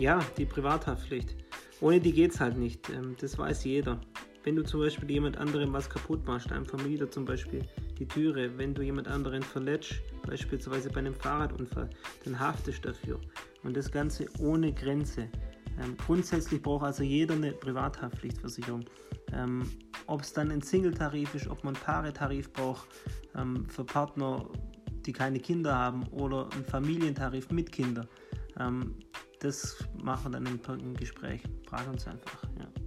ja, die Privathaftpflicht. Ohne die geht es halt nicht. Ähm, das weiß jeder. Wenn du zum Beispiel jemand anderem was kaputt machst, einem Vermieter zum Beispiel die Türe, wenn du jemand anderen verletzt, beispielsweise bei einem Fahrradunfall, dann haftest du dafür. Und das Ganze ohne Grenze. Ähm, grundsätzlich braucht also jeder eine Privathaftpflichtversicherung. Ähm, ob es dann ein Single-Tarif ist, ob man einen Paare-Tarif braucht ähm, für Partner, die keine Kinder haben oder ein Familientarif mit Kindern. Das machen wir dann im Gespräch. Frag uns einfach. Ja.